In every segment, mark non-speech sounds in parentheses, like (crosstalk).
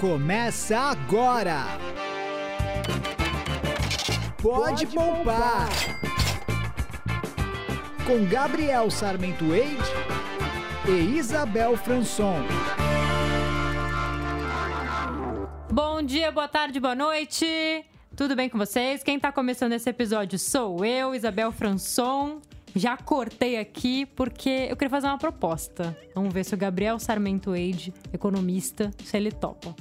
Começa agora! Pode, poupar. Com Gabriel Sarmento Eide e Isabel Franson. Bom dia, boa tarde, boa noite. Tudo bem com vocês? Quem tá começando esse episódio sou eu, Isabel Franson. Já cortei aqui porque eu queria fazer uma proposta. Vamos ver se o Gabriel Sarmento Eide, economista, se ele topa.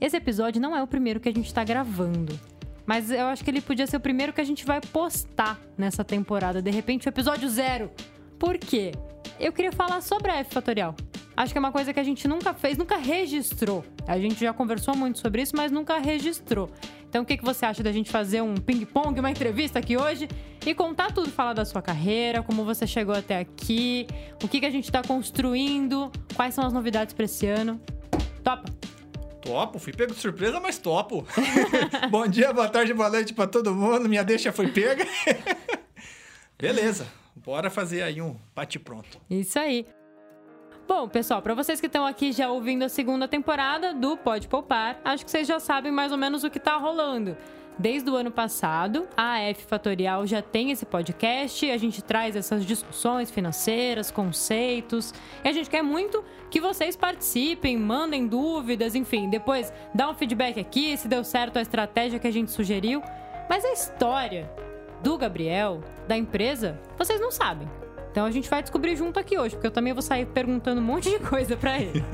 Esse episódio não é o primeiro que a gente tá gravando. Mas eu acho que ele podia ser o primeiro que a gente vai postar nessa temporada. De repente, o episódio zero. Por quê? Eu queria falar sobre a F Fatorial. Acho que é uma coisa que a gente nunca fez, nunca registrou. A gente já conversou muito sobre isso, mas nunca registrou. Então, o que, que você acha da gente fazer um ping-pong, uma entrevista aqui hoje e contar tudo, falar da sua carreira, como você chegou até aqui, o que, que a gente está construindo, quais são as novidades para esse ano? Topa! Topo, fui pego de surpresa, mas topo. (laughs) Bom dia, boa tarde, boa noite pra todo mundo. Minha deixa foi pega. (laughs) Beleza, bora fazer aí um bate-pronto. Isso aí. Bom, pessoal, para vocês que estão aqui já ouvindo a segunda temporada do Pode Poupar, acho que vocês já sabem mais ou menos o que tá rolando. Desde o ano passado, a F Fatorial já tem esse podcast, a gente traz essas discussões financeiras, conceitos, e a gente quer muito que vocês participem, mandem dúvidas, enfim, depois dá um feedback aqui se deu certo a estratégia que a gente sugeriu. Mas a história do Gabriel, da empresa, vocês não sabem. Então a gente vai descobrir junto aqui hoje, porque eu também vou sair perguntando um monte de coisa para ele.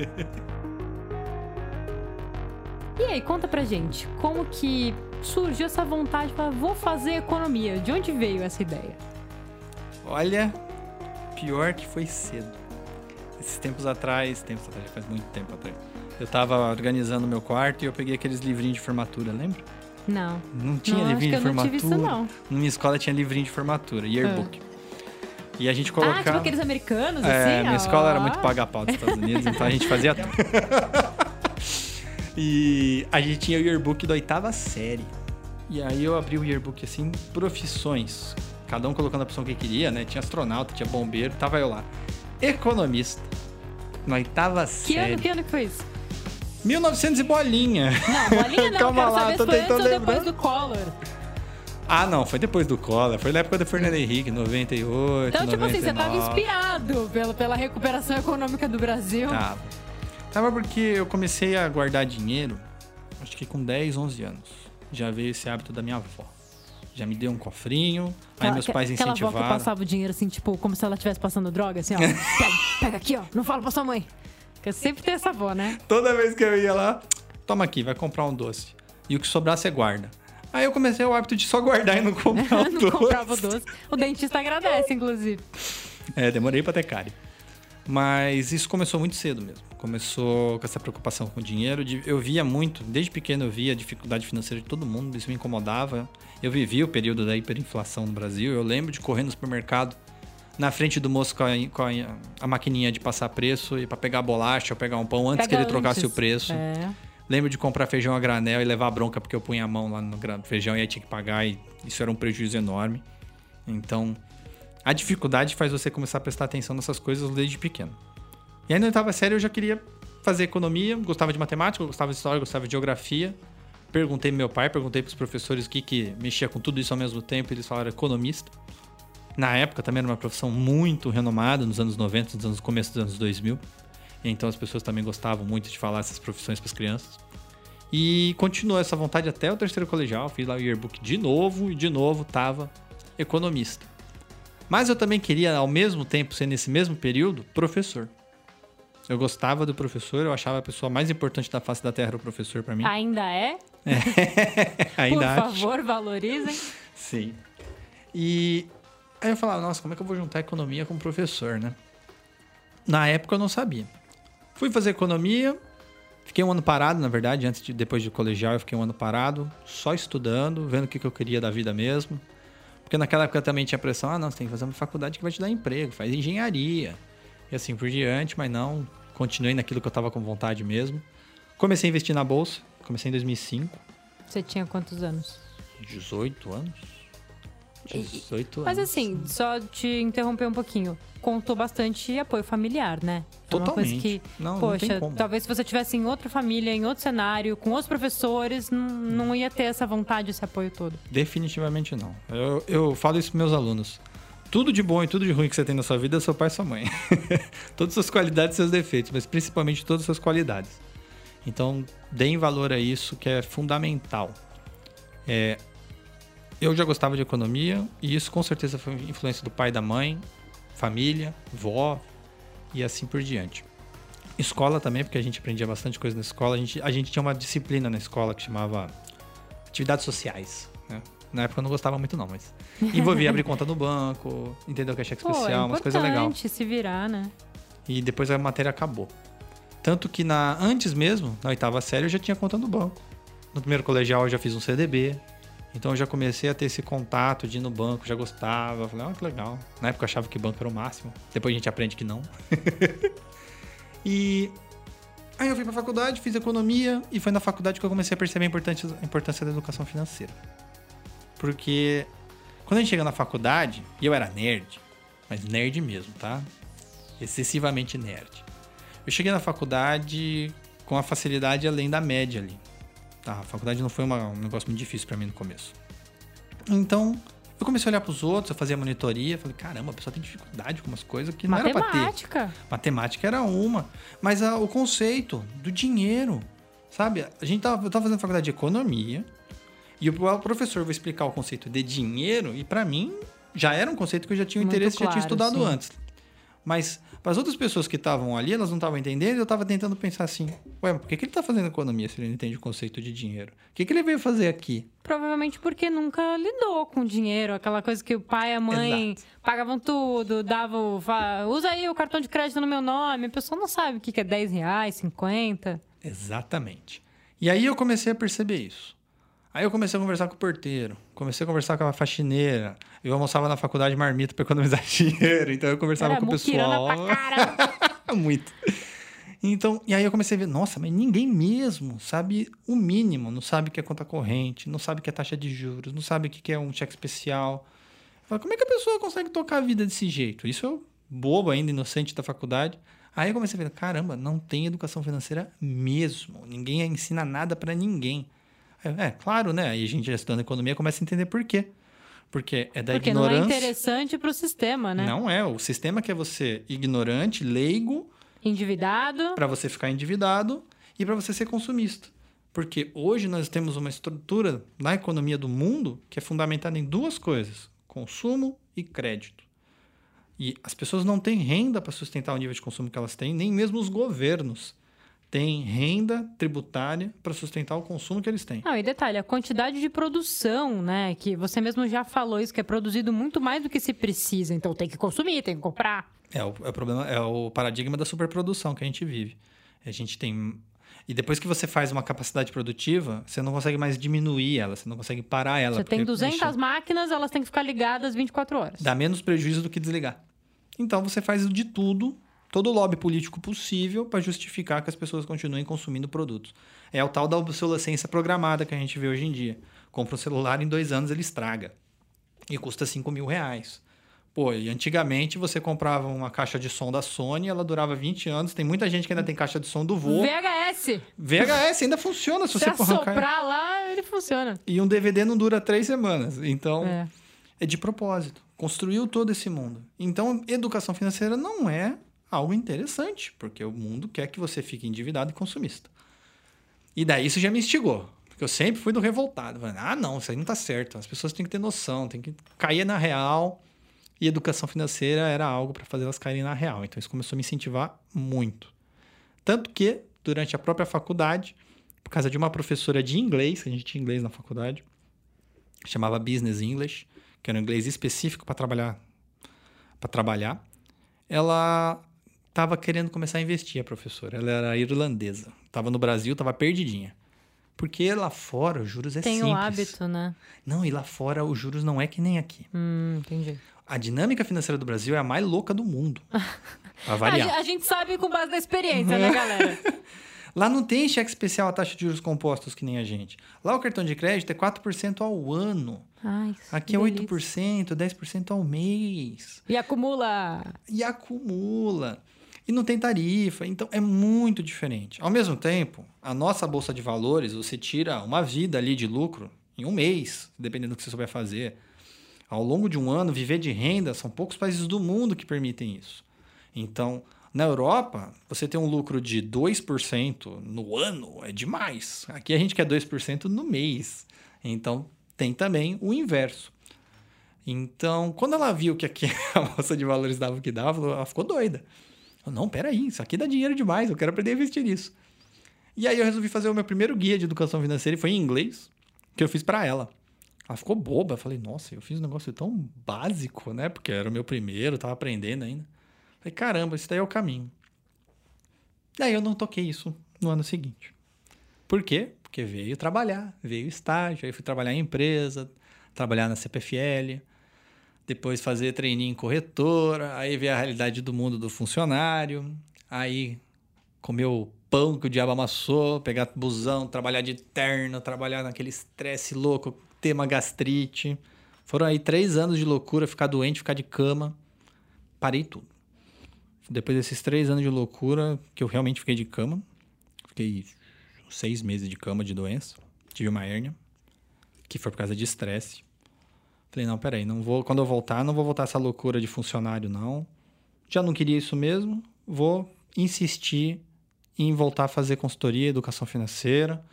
(laughs) e aí, conta pra gente, como que surgiu essa vontade de falar, vou fazer economia? De onde veio essa ideia? Olha, pior que foi cedo. Esses tempos atrás, tempos atrás, faz muito tempo atrás. Eu tava organizando meu quarto e eu peguei aqueles livrinhos de formatura, lembra? Não. Não tinha Não, livrinho de eu não tive formatura. isso, não. Na minha escola tinha livrinho de formatura, yearbook. E a gente Ah, colocava. tipo aqueles americanos, É, assim? minha ó. escola era muito paga pau dos Estados Unidos, então a gente fazia tudo. (laughs) (laughs) e a gente tinha o yearbook da oitava série. E aí eu abri o yearbook assim, profissões. Cada um colocando a opção que queria, né? Tinha astronauta, tinha bombeiro, tava eu lá. Economista. Na oitava Que série. ano, que ano que foi isso? 1900 e bolinha. Não, bolinha (laughs) não, Calma lá, saber tô tentando ou depois lembrar. do Collor. Ah, não, foi depois do Collor. Foi na época do Fernando Henrique, 98, Então, tipo assim, você tava 99. inspirado pela, pela recuperação econômica do Brasil. Tava. Tava porque eu comecei a guardar dinheiro, acho que com 10, 11 anos. Já veio esse hábito da minha avó. Já me deu um cofrinho, aí meus pais Aquela avó que incentivaram. passava o dinheiro assim, tipo, como se ela estivesse passando droga, assim, ó. (laughs) pega, pega aqui, ó. Não fala pra sua mãe. Porque sempre tem essa avó, né? Toda vez que eu ia lá, toma aqui, vai comprar um doce. E o que sobrar você guarda. Aí eu comecei o hábito de só guardar e não (laughs) comprar o não doce. comprava o doce. O dentista agradece, inclusive. É, demorei pra ter cárie. Mas isso começou muito cedo mesmo. Começou com essa preocupação com o dinheiro. Eu via muito, desde pequeno eu via a dificuldade financeira de todo mundo, isso me incomodava. Eu vivi o período da hiperinflação no Brasil. Eu lembro de correr no supermercado na frente do moço com a, com a, a maquininha de passar preço e para pegar bolacha ou pegar um pão antes Pega que ele trocasse antes. o preço. É. Lembro de comprar feijão a granel e levar bronca porque eu punha a mão lá no feijão e aí tinha que pagar e isso era um prejuízo enorme. Então, a dificuldade faz você começar a prestar atenção nessas coisas desde pequeno. E aí na oitava série eu já queria fazer economia, gostava de matemática, gostava de história, gostava de geografia. Perguntei pro meu pai, perguntei pros professores o que, que mexia com tudo isso ao mesmo tempo, eles falaram economista. Na época também era uma profissão muito renomada, nos anos 90, nos anos, começo dos anos 2000. Então as pessoas também gostavam muito de falar essas profissões para as crianças. E continuou essa vontade até o terceiro colegial, fiz lá o yearbook de novo e de novo tava economista. Mas eu também queria, ao mesmo tempo, ser nesse mesmo período, professor. Eu gostava do professor, eu achava a pessoa mais importante da face da Terra o professor para mim. Ainda é? (laughs) Ainda Por acho. favor, valorizem. Sim. E aí eu falava, nossa, como é que eu vou juntar economia com professor, né? Na época eu não sabia. Fui fazer economia, fiquei um ano parado, na verdade, antes de depois de colegial eu fiquei um ano parado, só estudando, vendo o que, que eu queria da vida mesmo. Porque naquela época também tinha pressão, ah, não, você tem que fazer uma faculdade que vai te dar emprego, faz engenharia. E assim por diante, mas não, continuei naquilo que eu tava com vontade mesmo. Comecei a investir na bolsa, comecei em 2005. Você tinha quantos anos? 18 anos? 18 Mas anos. assim, só te interromper um pouquinho. Contou bastante apoio familiar, né? É uma coisa Totalmente. que, Não, não poxa, como. talvez se você tivesse em outra família, em outro cenário, com outros professores, não, não ia ter essa vontade, esse apoio todo. Definitivamente não. Eu, eu falo isso pros meus alunos. Tudo de bom e tudo de ruim que você tem na sua vida é seu pai e sua mãe. (laughs) Todas as suas qualidades e seus defeitos, mas principalmente todas as suas qualidades. Então, deem valor a isso que é fundamental. É, eu já gostava de economia e isso com certeza foi influência do pai da mãe, família, vó e assim por diante. Escola também, porque a gente aprendia bastante coisa na escola. A gente, a gente tinha uma disciplina na escola que chamava atividades sociais. Na época eu não gostava muito, não, mas envolvia abrir conta no banco, entender o que é cheque Pô, especial, é umas coisas legais. se virar, né? E depois a matéria acabou. Tanto que na antes mesmo, na oitava série, eu já tinha conta no banco. No primeiro colegial eu já fiz um CDB. Então eu já comecei a ter esse contato de ir no banco, já gostava. Falei, ah, que legal. Na época eu achava que banco era o máximo. Depois a gente aprende que não. (laughs) e aí eu fui pra faculdade, fiz economia e foi na faculdade que eu comecei a perceber a importância, a importância da educação financeira. Porque quando a gente chega na faculdade, e eu era nerd, mas nerd mesmo, tá? Excessivamente nerd. Eu cheguei na faculdade com a facilidade além da média ali. Tá? A faculdade não foi uma- um negócio muito difícil pra mim no começo. Então, eu comecei a olhar pros outros, eu fazia monitoria, falei, caramba, a pessoa tem dificuldade com umas coisas que não era pra ter. Matemática. Matemática era uma, mas a- o conceito do dinheiro, sabe? A gente tava, eu tava fazendo faculdade de economia e o professor vai explicar o conceito de dinheiro e pra mim já era um conceito que eu já tinha Muito interesse, já tinha claro, estudado sim. antes. Mas para as outras pessoas que estavam ali, elas não estavam entendendo, eu tava tentando pensar assim: ué, mas por que, que ele tá fazendo economia se ele não entende o conceito de dinheiro? O que, que ele veio fazer aqui? Provavelmente porque nunca lidou com dinheiro, aquela coisa que o pai e a mãe Exato. pagavam tudo, davam. Usa aí o cartão de crédito no meu nome. A pessoa não sabe o que que é 10 reais, 50. Exatamente. E aí eu comecei a perceber isso. Aí eu comecei a conversar com o porteiro, comecei a conversar com a faxineira. Eu almoçava na faculdade marmita para economizar (laughs) dinheiro, então eu conversava Era com o pessoal. (laughs) Muito. Então, e aí eu comecei a ver, nossa, mas ninguém mesmo sabe o mínimo, não sabe o que é conta corrente, não sabe o que é taxa de juros, não sabe o que é um cheque especial. Eu falei, como é que a pessoa consegue tocar a vida desse jeito? Isso eu, bobo ainda, inocente da faculdade. Aí eu comecei a ver, caramba, não tem educação financeira mesmo. Ninguém ensina nada pra ninguém. Aí, É, claro, né? Aí a gente já estudando economia começa a entender por quê. Porque é da Porque não é ignorância. interessante pro sistema, né? Não é. O sistema quer você ignorante, leigo, Endividado. para você ficar endividado e para você ser consumista. Porque hoje nós temos uma estrutura na economia do mundo que é fundamentada em duas coisas: consumo e crédito. E as pessoas não têm renda para sustentar o nível de consumo que elas têm, nem mesmo os governos têm renda tributária para sustentar o consumo que eles têm. Não, e detalhe, a quantidade de produção, né? Que você mesmo já falou isso, que é produzido muito mais do que se precisa. Então tem que consumir, tem que comprar. É o, é o problema, é o paradigma da superprodução que a gente vive. A gente tem. E depois que você faz uma capacidade produtiva, você não consegue mais diminuir ela, você não consegue parar ela. Você tem porque, 200 bicho, máquinas, elas têm que ficar ligadas 24 horas. Dá menos prejuízo do que desligar. Então você faz de tudo, todo o lobby político possível para justificar que as pessoas continuem consumindo produtos. É o tal da obsolescência programada que a gente vê hoje em dia. Compra um celular, em dois anos ele estraga. E custa 5 mil reais. Pô, e antigamente você comprava uma caixa de som da Sony, ela durava 20 anos. Tem muita gente que ainda tem caixa de som do vô. VHS! VHS ainda funciona se Se você for arrancar. lá, ele funciona. E um DVD não dura três semanas. Então, É. é de propósito. Construiu todo esse mundo. Então, educação financeira não é algo interessante, porque o mundo quer que você fique endividado e consumista. E daí isso já me instigou. Porque eu sempre fui do revoltado. Falei, ah, não, isso aí não tá certo. As pessoas têm que ter noção, têm que cair na real. E educação financeira era algo para fazer elas caírem na real. Então, isso começou a me incentivar muito. Tanto que, durante a própria faculdade, por causa de uma professora de inglês, que a gente tinha inglês na faculdade, chamava Business English, que era um inglês específico para trabalhar, para trabalhar. Ela estava querendo começar a investir, a professora. Ela era irlandesa, estava no Brasil, estava perdidinha. Porque lá fora os juros é Tem simples. o hábito, né? Não, e lá fora os juros não é que nem aqui. Hum, entendi. A dinâmica financeira do Brasil é a mais louca do mundo. (laughs) Pra A, variar. ge- a gente sabe com base na experiência, né, galera? (laughs) Lá não tem cheque especial a taxa de juros compostos que nem a gente. Lá o cartão de crédito é 4% ao ano. Ai, Aqui é delícia. 8%, 10% ao mês. E acumula. E acumula. E não tem tarifa. Então é muito diferente. Ao mesmo tempo, a nossa bolsa de valores, você tira uma vida ali de lucro em um mês, dependendo do que você souber fazer. Ao longo de um ano, viver de renda, são poucos países do mundo que permitem isso. Então, na Europa, você tem um lucro de 2% no ano, é demais. Aqui a gente quer 2% no mês. Então, tem também o inverso. Então, quando ela viu que aqui (laughs) a bolsa de valores dava o que dava, ela ficou doida. Falou, não, peraí, isso aqui dá dinheiro demais, eu quero aprender a investir nisso. E aí eu resolvi fazer o meu primeiro guia de educação financeira e foi em inglês, que eu fiz para ela. Ela ficou boba, eu falei, nossa, eu fiz um negócio tão básico, né? Porque era o meu primeiro, tava aprendendo ainda. Falei, caramba, esse daí é o caminho. Daí eu não toquei isso no ano seguinte. Por quê? Porque veio trabalhar, veio estágio, aí fui trabalhar em empresa, trabalhar na CPFL, depois fazer treininho em corretora, aí ver a realidade do mundo do funcionário, aí comer o pão que o diabo amassou, pegar busão, trabalhar de terno, trabalhar naquele estresse louco, ter uma gastrite. Foram aí três anos de loucura, ficar doente, ficar de cama. Parei tudo. Depois desses três anos de loucura, que eu realmente fiquei de cama, fiquei seis meses de cama de doença, tive uma hérnia, que foi por causa de estresse. Falei, não, peraí, não vou, quando eu voltar, não vou voltar essa loucura de funcionário, não. Já não queria isso mesmo, vou insistir em voltar a fazer consultoria, educação financeira.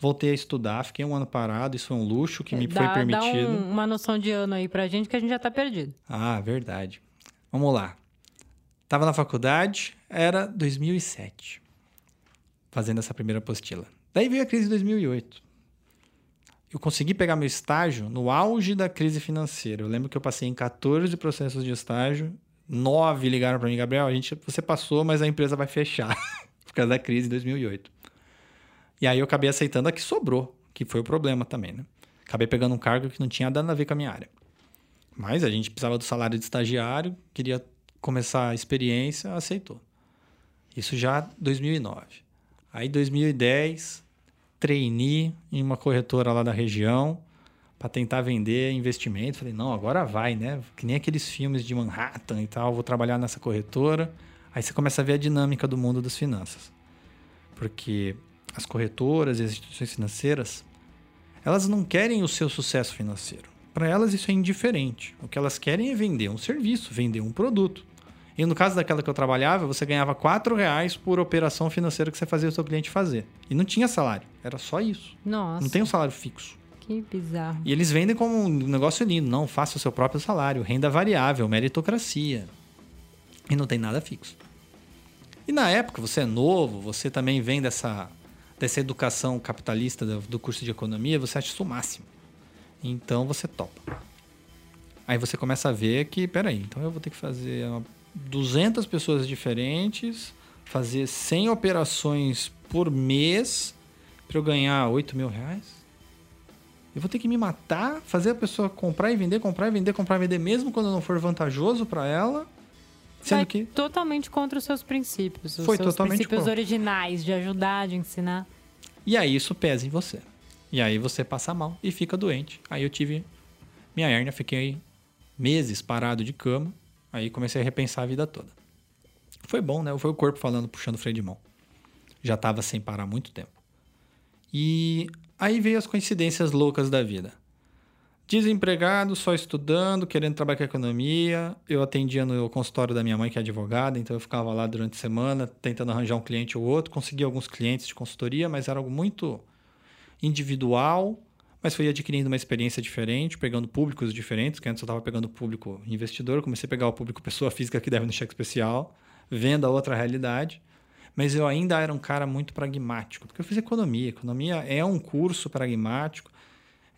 Voltei a estudar, fiquei um ano parado, isso foi um luxo que me dá, foi dá permitido. um- uma noção de ano aí pra gente que a gente já tá perdido. Ah, verdade. Vamos lá. Tava na faculdade, era 2007, fazendo essa primeira apostila. Daí veio a crise de 2008. Eu consegui pegar meu estágio no auge da crise financeira. Eu lembro que eu passei em 14 processos de estágio, nove ligaram para mim, Gabriel, a gente, você passou, mas a empresa vai fechar (laughs) por causa da crise de 2008. E aí eu acabei aceitando a que sobrou, que foi o problema também, né? Acabei pegando um cargo que não tinha nada a ver com a minha área. Mas a gente precisava do salário de estagiário, queria começar a experiência, aceitou. Isso já 2009. Aí 2010, trainee em uma corretora lá da região para tentar vender investimento. Falei, não, agora vai, né? Que nem aqueles filmes de Manhattan e tal, vou trabalhar nessa corretora. Aí você começa a ver a dinâmica do mundo das finanças. Porque as corretoras e as instituições financeiras, elas não querem o seu sucesso financeiro. Para elas isso é indiferente. O que elas querem é vender um serviço, vender um produto. E no caso daquela que eu trabalhava, você ganhava R$ reais por operação financeira que você fazia o seu cliente fazer. E não tinha salário, era só isso. Nossa, Não tem um salário fixo. que bizarro. E eles vendem como um negócio lindo. Não, faça o seu próprio salário, renda variável, meritocracia. E não tem nada fixo. E na época, você é novo, você também vem dessa, dessa educação capitalista do, do curso de economia, você acha isso o máximo. Então você topa. Aí você começa a ver que, peraí, então eu vou ter que fazer uma- 200 pessoas diferentes, fazer 100 operações por mês para eu ganhar 8 mil reais? Eu vou ter que me matar, fazer a pessoa comprar e vender, comprar e vender, comprar e vender, mesmo quando não for vantajoso para ela. Sendo Vai que totalmente contra os seus princípios. Os Foi seus totalmente princípios contra. originais de ajudar, de ensinar. E aí isso pesa em você. E aí você passa mal e fica doente. Aí eu tive minha hérnia, fiquei meses parado de cama. Aí comecei a repensar a vida toda. Foi bom, né? Foi o corpo falando, puxando o freio de mão. Já estava sem parar muito tempo. E aí veio as coincidências loucas da vida. Desempregado, só estudando, querendo trabalhar com economia. Eu atendia no consultório da minha mãe, que é advogada, então eu ficava lá durante a semana tentando arranjar um cliente ou outro. Consegui alguns clientes de consultoria, mas era algo muito individual. Mas fui adquirindo uma experiência diferente, pegando públicos diferentes, que antes eu estava pegando público investidor, comecei a pegar o público pessoa física que deve no cheque especial, vendo a outra realidade. Mas eu ainda era um cara muito pragmático, porque eu fiz economia. Economia é um curso pragmático,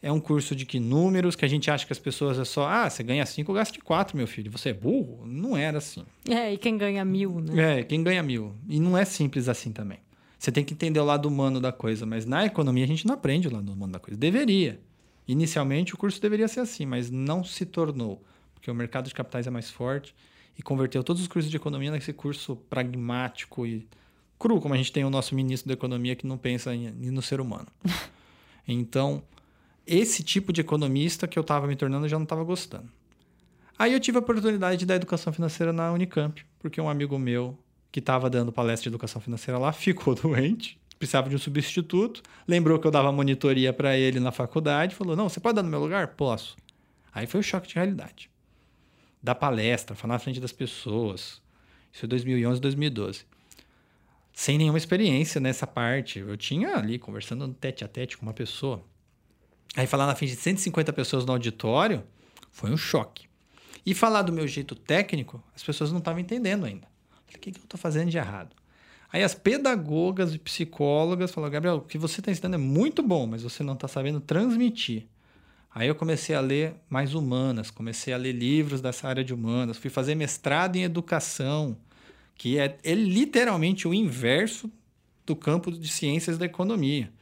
é um curso de que números, que a gente acha que as pessoas é só, ah, você ganha 5, gaste 4, meu filho. Você é burro? Não era assim. É, e quem ganha mil, né? É, quem ganha mil. E não é simples assim também. Você tem que entender o lado humano da coisa, mas na economia a gente não aprende o lado humano da coisa. Deveria. Inicialmente o curso deveria ser assim, mas não se tornou, porque o mercado de capitais é mais forte e converteu todos os cursos de economia nesse curso pragmático e cru, como a gente tem o nosso ministro da Economia que não pensa em, no ser humano. (laughs) Então, esse tipo de economista que eu estava me tornando eu já não estava gostando. Aí eu tive a oportunidade de dar educação financeira na Unicamp, porque um amigo meu que estava dando palestra de educação financeira lá (laughs) ficou doente, precisava de um substituto, lembrou que eu dava monitoria para ele na faculdade, falou: "Não, você pode dar no meu lugar?" Posso. Aí foi o um choque de realidade. Dar palestra, falar na frente das pessoas. Isso é 2011, 2012. Sem nenhuma experiência nessa parte. Eu tinha ali conversando tete a tete com uma pessoa. Aí falar na frente de 150 pessoas no auditório foi um choque. E falar do meu jeito técnico, as pessoas não estavam entendendo ainda. Falei, o que, que eu estou fazendo de errado? Aí as pedagogas e psicólogas falaram, Gabriel, o que você está ensinando é muito bom, mas você não está sabendo transmitir. Aí eu comecei a ler mais humanas, comecei a ler livros dessa área de humanas, fui fazer mestrado em educação, que é, é literalmente o inverso do campo de ciências da economia.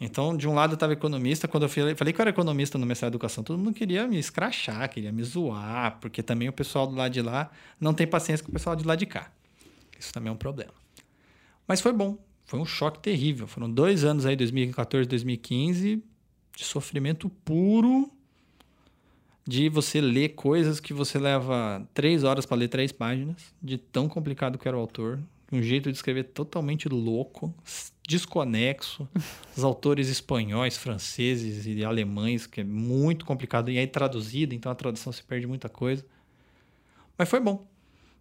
Então, de um lado eu estava economista, quando eu falei que eu era economista no mestrado de educação, todo mundo queria me escrachar, queria me zoar, porque também o pessoal do lado de lá não tem paciência com o pessoal de lá de cá. Isso também é um problema. Mas foi bom, foi um choque terrível. Foram dois anos aí, 2014, 2015, de sofrimento puro, de você ler coisas que você leva três horas para ler três páginas, de tão complicado que era o autor, um jeito de escrever totalmente louco, desconexo. (laughs) Os autores espanhóis, franceses e alemães, que é muito complicado. E aí traduzido, então a tradução se perde muita coisa. Mas foi bom.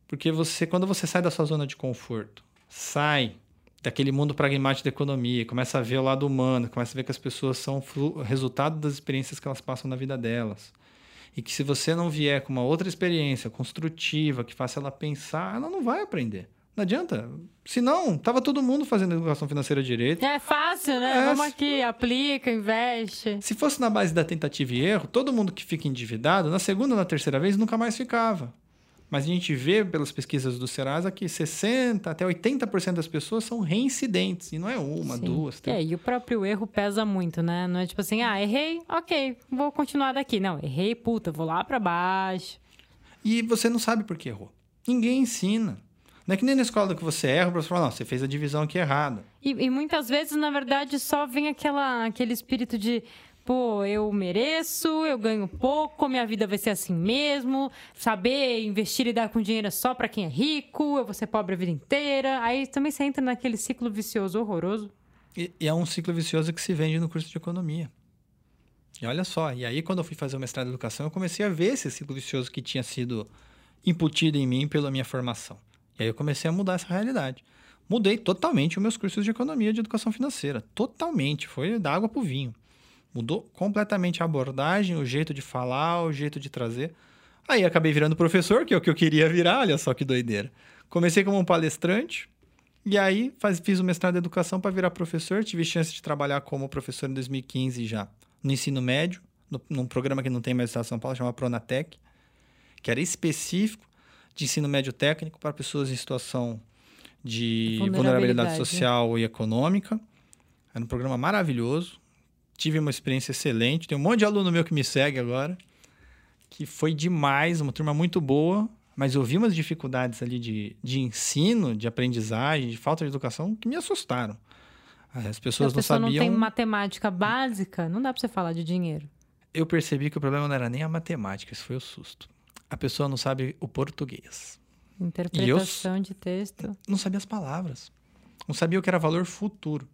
Porque você, quando você sai da sua zona de conforto, sai daquele mundo pragmático da economia, começa a ver o lado humano, começa a ver que as pessoas são resultado das experiências que elas passam na vida delas. E que se você não vier com uma outra experiência construtiva, que faça ela pensar, ela não vai aprender. Não adianta. Se não, tava todo mundo fazendo educação financeira direito. É fácil, né? É, Vamos aqui, aplica, investe. Se fosse na base da tentativa e erro, todo mundo que fica endividado, na segunda ou na terceira vez, nunca mais ficava. Mas a gente vê pelas pesquisas do Serasa que 60% até 80% das pessoas são reincidentes. E não é uma, Sim. duas, três. É, e o próprio erro pesa muito, né? Não é tipo assim, ah, errei, ok, vou continuar daqui. Não, errei, puta, vou lá para baixo. E você não sabe por que errou. Ninguém ensina. Não é que nem na escola que você erra, o professor fala, não, você fez a divisão aqui errada. E, e muitas vezes, na verdade, só vem aquela, aquele espírito de pô, eu mereço, eu ganho pouco, minha vida vai ser assim mesmo, saber investir e dar com dinheiro é só para quem é rico, eu vou ser pobre a vida inteira. Aí também você entra naquele ciclo vicioso horroroso. E, e é um ciclo vicioso que se vende no curso de economia. E olha só, e aí quando eu fui fazer o mestrado em educação, eu comecei a ver esse ciclo vicioso que tinha sido imputido em mim pela minha formação. E aí eu comecei a mudar essa realidade. Mudei totalmente os meus cursos de economia de educação financeira. Totalmente. Foi da água para o vinho. Mudou completamente a abordagem, o jeito de falar, o jeito de trazer. Aí acabei virando professor, que é o que eu queria virar, olha só que doideira. Comecei como um palestrante, e aí faz, fiz o mestrado em educação para virar professor. Tive chance de trabalhar como professor em 2015 já, no ensino médio, no, num programa que não tem mais em São Paulo, chama Pronatec, que era específico de ensino médio técnico para pessoas em situação de vulnerabilidade, vulnerabilidade social e econômica. Era um programa maravilhoso. Tive uma experiência excelente. Tem um monte de aluno meu que me segue agora, que foi demais, uma turma muito boa, mas eu vi umas dificuldades ali de, de ensino, de aprendizagem, de falta de educação que me assustaram. As pessoas não sabiam. não tem matemática básica, não dá para você falar de dinheiro. Eu percebi que o problema não era nem a matemática, isso foi o susto a pessoa não sabe o português. Interpretação de texto. Não sabia as palavras. Não sabia o que era valor futuro.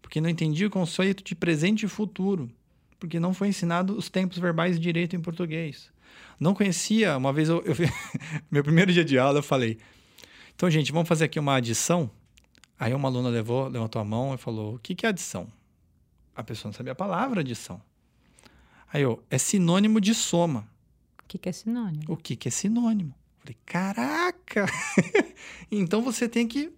Porque não entendia o conceito de presente e futuro. Porque não foi ensinado os tempos verbais direito em português. Não conhecia. Uma vez eu, eu (laughs) meu primeiro dia de aula eu falei: então, gente, vamos fazer aqui uma adição. Aí uma aluna levou, levantou a mão e falou: o que, que é adição? A pessoa não sabia a palavra adição. Aí eu, é sinônimo de soma. O que, que é sinônimo? O que, que é sinônimo? Falei, caraca! (laughs) então você tem que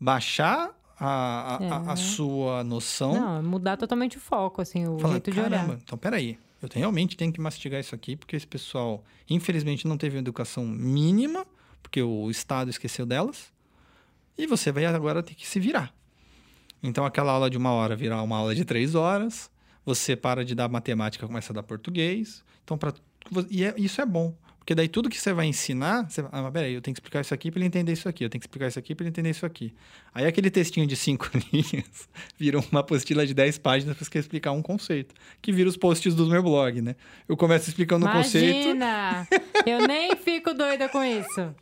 baixar a, a, é. a, a, sua noção. Não, mudar totalmente o foco, assim, o jeito de olhar. Então, peraí. Eu realmente tenho que mastigar isso aqui, porque esse pessoal, infelizmente, não teve uma educação mínima, porque o Estado esqueceu delas. E você vai agora ter que se virar. Então, aquela aula de uma hora virar uma aula de três horas. Você para de dar matemática, começa a dar português. Então, para e é, isso é bom, Porque daí tudo que você vai ensinar, você vai, ah, mas peraí, eu tenho que explicar isso aqui para ele entender isso aqui, eu tenho que explicar isso aqui para ele entender isso aqui. Aí aquele textinho de cinco (laughs) linhas vira uma apostila de 10 páginas para você explicar um conceito, que vira os posts do meu blog, né? Eu começo explicando o um conceito. Imagina! Eu nem (laughs) fico doida com isso.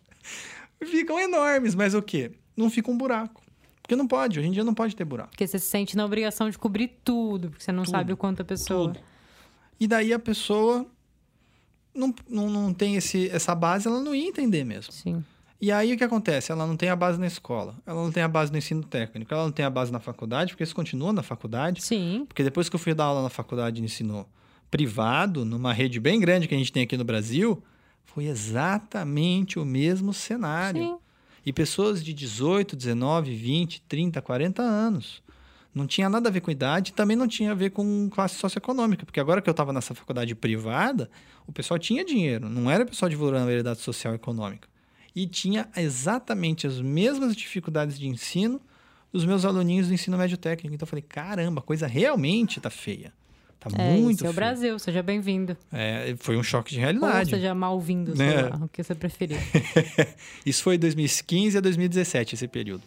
Ficam enormes, mas o quê? Não fica um buraco. Porque não pode, hoje em dia não pode ter buraco. Porque você se sente na obrigação de cobrir tudo, porque você não Tudo, sabe o quanto a pessoa. Tudo. E daí a pessoa não, não, não tem esse, essa base, ela não ia entender mesmo. Sim. E aí o que acontece? Ela não tem a base na escola, ela não tem a base no ensino técnico, ela não tem a base na faculdade, porque isso continua na faculdade. Sim. Porque depois que eu fui dar aula na faculdade de ensino privado, numa rede bem grande que a gente tem aqui no Brasil, foi exatamente o mesmo cenário. Sim. E pessoas de 18, 19, 20, 30, 40 anos. Não tinha nada a ver com idade, também não tinha a ver com classe socioeconômica, porque agora que eu estava nessa faculdade privada, o pessoal tinha dinheiro, não era pessoal de vulnerabilidade social e econômica. E tinha exatamente as mesmas dificuldades de ensino dos meus aluninhos do ensino médio técnico. Então eu falei, caramba, a coisa realmente tá feia. Tá É, muito isso é o. Brasil, seja bem-vindo. É, foi um choque de Ou realidade. seja mal-vindo, sei Né? lá, o que você preferir. (laughs) Isso foi 2015 a 2017, esse período.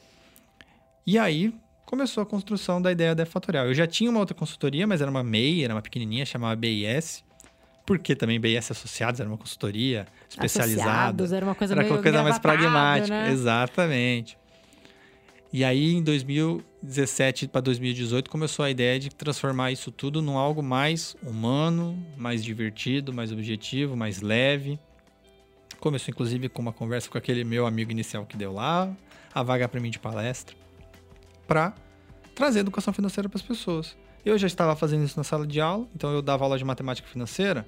E aí começou a construção da ideia da Fatorial. Eu já tinha uma outra consultoria, mas era uma MEI, era uma pequenininha, chamava BIS. Porque também BIS Associados era uma consultoria especializada. Associados, era uma coisa Era aquela coisa mais pragmática. né? Exatamente. E aí, em 2017 para 2018, começou a ideia de transformar isso tudo num algo mais humano, mais divertido, mais objetivo, mais leve. Começou, inclusive, com uma conversa com aquele meu amigo inicial que deu lá, a vaga para mim de palestra, para trazer educação financeira para as pessoas. Eu já estava fazendo isso na sala de aula, então eu dava aula de matemática financeira.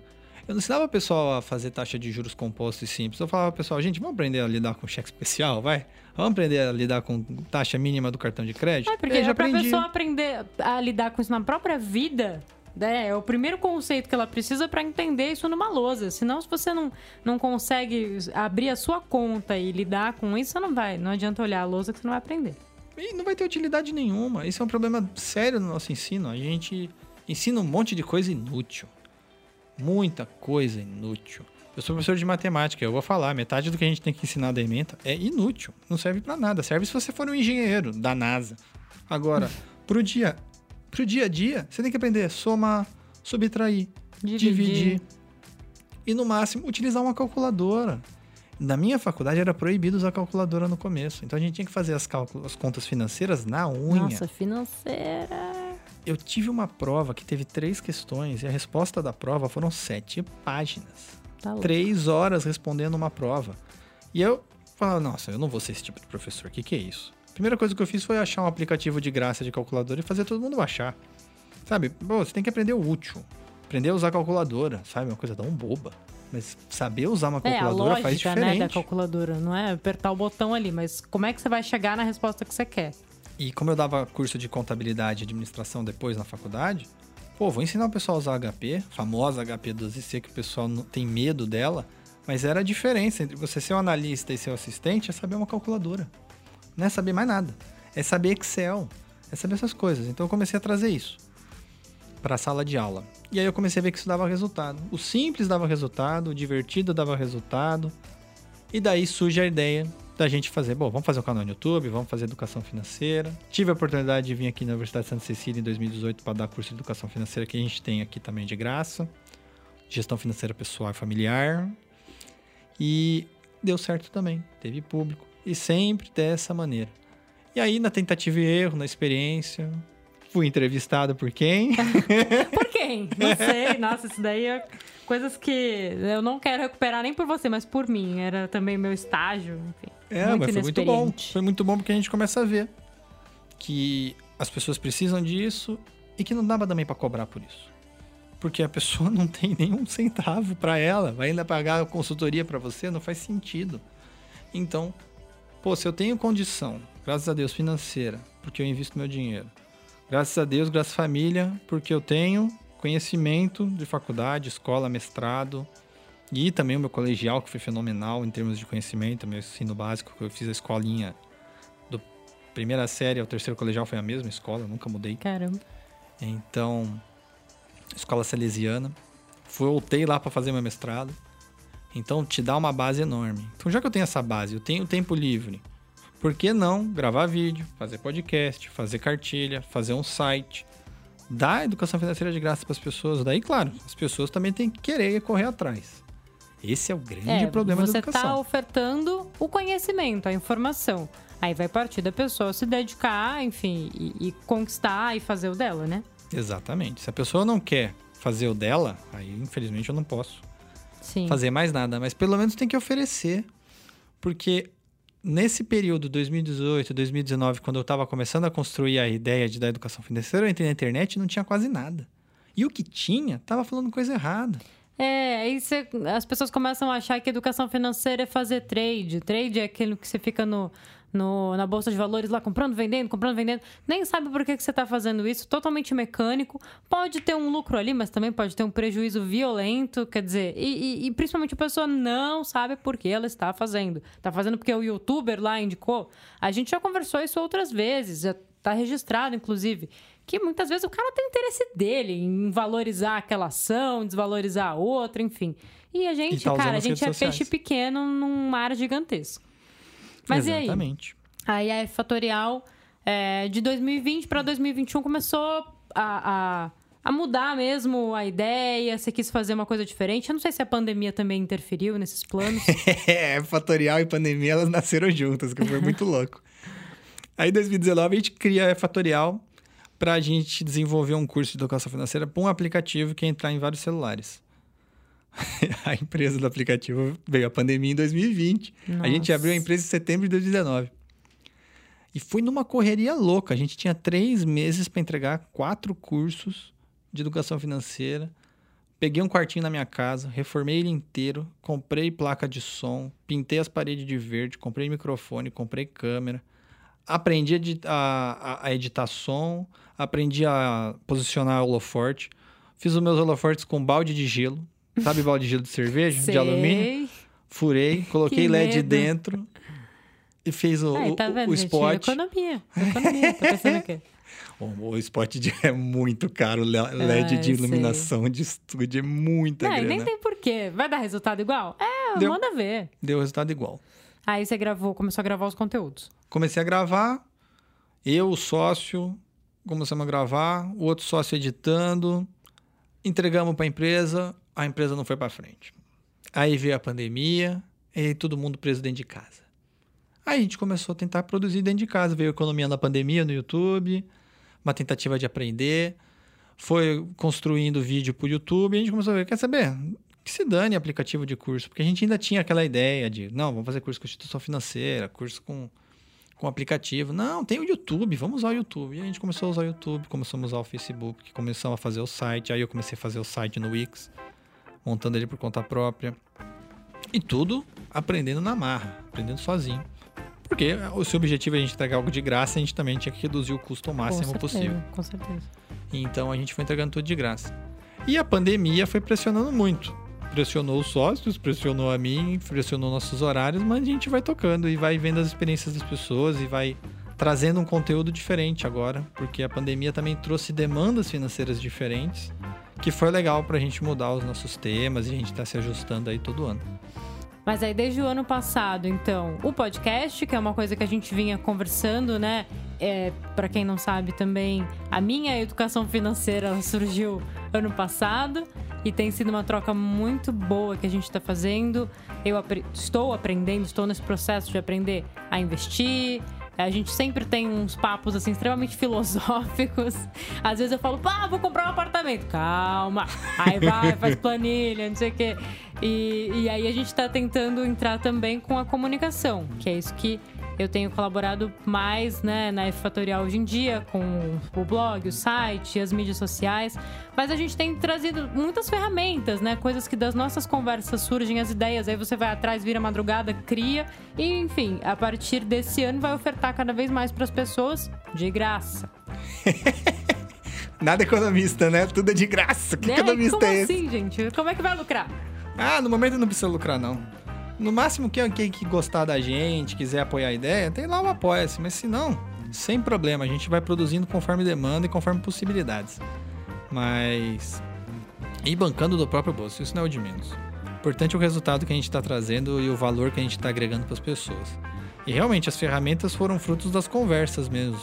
Eu não ensinava o pessoal a fazer taxa de juros compostos e simples. Eu falava, pessoal, gente, vamos aprender a lidar com cheque especial, vai? Vamos aprender a lidar com taxa mínima do cartão de crédito? É, porque Eu já é pra aprendi. pessoa aprender a lidar com isso na própria vida, né? É o primeiro conceito que ela precisa para entender isso numa lousa. Senão, se você não, não consegue abrir a sua conta e lidar com isso, você não vai. Não adianta olhar a lousa que você não vai aprender. E não vai ter utilidade nenhuma. Isso é um problema sério no nosso ensino. A gente ensina um monte de coisa inútil. Muita coisa inútil. Eu sou professor de matemática, eu vou falar, metade do que a gente tem que ensinar da ementa é inútil. Não serve pra nada. Serve se você for um engenheiro da NASA. Agora, pro dia, pro dia a dia, você tem que aprender a somar, subtrair, dividir. E no máximo, utilizar uma calculadora. Na minha faculdade era proibido usar calculadora no começo. Então a gente tinha que fazer as, cálculos, as contas financeiras na unha. Nossa, financeira. Eu tive uma prova que teve três questões e a resposta da prova foram sete páginas. Tá. Três horas respondendo uma prova. E eu falava, nossa, eu não vou ser esse tipo de professor. O que, que é isso? A primeira coisa que eu fiz foi achar um aplicativo de graça de calculadora e fazer todo mundo baixar. Sabe? Pô, você tem que aprender o útil. Aprender a usar calculadora, sabe? Uma coisa tão boba. Mas saber usar uma É, a calculadora faz lógica, né, diferente. da calculadora. Não é apertar o botão ali, mas como é que você vai chegar na resposta que você quer? E como eu dava curso de contabilidade e administração depois na faculdade, pô, vou ensinar o pessoal a usar HP, famosa HP 12C, que o pessoal não tem medo dela, mas era a diferença entre você ser um analista e ser um assistente é saber uma calculadora. Não é saber mais nada. É saber Excel. É saber essas coisas. Então eu comecei a trazer isso para a sala de aula. E aí eu comecei a ver que isso dava resultado. O simples dava resultado, o divertido dava resultado. E daí surge a ideia da gente fazer, bom, vamos fazer um canal no YouTube, vamos fazer educação financeira. Tive a oportunidade de vir aqui na Universidade de Santa Cecília em 2018 para dar curso de educação financeira que a gente tem aqui também de graça. Gestão financeira pessoal e familiar. E deu certo também, teve público. E sempre dessa maneira. E aí, na tentativa e erro, na experiência, fui entrevistado por quem? (laughs) Por quem? (laughs) Não sei. Nossa, isso daí é coisas que eu não quero recuperar nem por você, mas por mim. Era também meu estágio, enfim. É, muito mas foi muito bom. Foi muito bom porque a gente começa a ver que as pessoas precisam disso e que não dá também para cobrar por isso. Porque a pessoa (laughs) não tem nenhum centavo para ela, vai ainda pagar a consultoria para você, não faz sentido. Então, pô, se eu tenho condição, graças a Deus, financeira, porque eu invisto meu dinheiro. Graças a Deus, graças à família, porque eu tenho conhecimento de faculdade, escola, mestrado, e também o meu colegial, que foi fenomenal em termos de conhecimento, meu ensino básico, que eu fiz a escolinha do primeira série ao terceiro colegial foi a mesma escola, nunca mudei. Caramba. Então, escola salesiana. Voltei lá para fazer meu mestrado. Então te dá uma base enorme. Então já que eu tenho essa base, eu tenho tempo livre, por que não gravar vídeo, fazer podcast, fazer cartilha, fazer um site, dar educação financeira de graça para as pessoas? Daí, claro, as pessoas também têm que querer correr atrás. Esse é o grande É, problema da você está educação. ofertando o conhecimento, a informação. Aí vai partir da pessoa se dedicar, enfim, e, e conquistar e fazer o dela, né? Exatamente. Se a pessoa não quer fazer o dela, aí infelizmente eu não posso Sim. fazer mais nada, mas pelo menos tem que oferecer, porque nesse período 2018, 2019, quando eu estava começando a construir a ideia de da educação financeira, eu entrei na internet e não tinha quase nada. E o que tinha, tava falando coisa errada. É, aí você- as pessoas começam a achar que educação financeira é fazer trade. Trade é aquilo que você fica no, no- na bolsa de valores lá comprando, vendendo, comprando, vendendo. Nem sabe por que, que você está fazendo isso, totalmente mecânico. Pode ter um lucro ali, mas também pode ter um prejuízo violento. Quer dizer, e, e- e principalmente a pessoa não sabe por que ela está fazendo. Está fazendo porque o youtuber lá indicou. A gente já conversou isso outras vezes, já está registrado, inclusive. Que muitas vezes o cara tem interesse dele em valorizar aquela ação, desvalorizar a outra, enfim. E a gente, tá usando cara, a gente é redes peixe sociais. pequeno num mar gigantesco. Mas e aí? Exatamente. Aí a F Fatorial, é, de 2020 para 2021, começou a, a, a mudar mesmo a ideia. Você quis fazer uma coisa diferente. Eu não sei se a pandemia também interferiu nesses planos. (laughs) É, Fatorial e pandemia, elas nasceram juntas, que foi muito louco. Aí, em 2019, a gente cria a Fatorial para a gente desenvolver um curso de educação financeira para um aplicativo que ia entrar em vários celulares. (laughs) a empresa do aplicativo veio a pandemia em 2020. A gente Nossa. abriu a empresa em setembro de 2019. E foi numa correria louca. A gente tinha três meses para entregar quatro cursos de educação financeira. Peguei um quartinho na minha casa, reformei ele inteiro, comprei placa de som, pintei as paredes de verde, comprei microfone, comprei câmera, aprendi a- a- a editar som, aprendi a posicionar holoforte, fiz os meus holofortes com balde de gelo, sabe balde de gelo de cerveja, de alumínio? Sei. Furei, coloquei Que LED medo. dentro e fiz o, o- tá o vendo, gente? Economia. Economia. Tá pensando o quê? (laughs) O, o spot de- é muito caro, LED Ah, de iluminação de estúdio é muita Não, grana. nem tem porquê. Vai dar resultado igual? É, Deu. manda ver. Deu resultado igual. Aí você gravou, começou a gravar os conteúdos. Comecei a gravar, eu, o sócio, começamos a gravar, o outro sócio editando, entregamos para a empresa, a empresa não foi para frente. Aí veio a pandemia, e todo mundo preso dentro de casa. Aí a gente começou a tentar produzir dentro de casa, veio a economia na pandemia no YouTube, uma tentativa de aprender, foi construindo vídeo para o YouTube, e a gente começou a ver, quer saber? Que se dane aplicativo de curso, porque a gente ainda tinha aquela ideia de, não, vamos fazer curso com instituição financeira, curso com com aplicativo. Não, tem o YouTube, vamos usar o YouTube. E a gente começou a usar o YouTube, começamos a usar o Facebook, começamos a fazer o site. Aí eu comecei a fazer o site no Wix, montando ele por conta própria. E tudo aprendendo na marra, aprendendo sozinho. Porque o seu objetivo é a gente entregar algo de graça, a gente também tinha que reduzir o custo ao máximo com certeza, possível. Com certeza. Então a gente foi entregando tudo de graça. E a pandemia foi pressionando muito. Pressionou os sócios, pressionou a mim, pressionou nossos horários, mas a gente vai tocando e vai vendo as experiências das pessoas e vai trazendo um conteúdo diferente agora, porque a pandemia também trouxe demandas financeiras diferentes, que foi legal pra gente mudar os nossos temas e a gente tá se ajustando aí todo ano. Mas aí, desde o ano passado, então, o podcast, que é uma coisa que a gente vinha conversando, né? É, para quem não sabe também, a minha educação financeira surgiu ano passado e tem sido uma troca muito boa que a gente está fazendo. Eu apre- estou aprendendo, estou nesse processo de aprender a investir. A gente sempre tem uns papos assim extremamente (laughs) filosóficos. Às vezes eu falo, pá, vou comprar um apartamento. Calma. Aí vai, (laughs) faz planilha, não sei o quê. E, e aí a gente tá tentando entrar também com a comunicação, que é isso que eu tenho colaborado mais né, na F Fatorial hoje em dia, com o blog, o site, as mídias sociais. Mas a gente tem trazido muitas ferramentas, né? Coisas que das nossas conversas surgem as ideias. Aí você vai atrás, vira madrugada, cria. E, enfim, a partir desse ano vai ofertar cada vez mais para as pessoas de graça. (laughs) Nada economista, né? Tudo é de graça. Que Né? economista Como é esse? assim, gente? Como é que vai lucrar? Ah, no momento não precisa lucrar, não. No máximo, quem, quem que gostar da gente, quiser apoiar a ideia, tem lá o Apoia-se. Mas se não, sem problema. A gente vai produzindo conforme demanda e conforme possibilidades. Mas... E bancando do próprio bolso, isso não é o de menos. importante é o resultado que a gente está trazendo e o valor que a gente está agregando para as pessoas. E realmente as ferramentas foram frutos das conversas mesmo.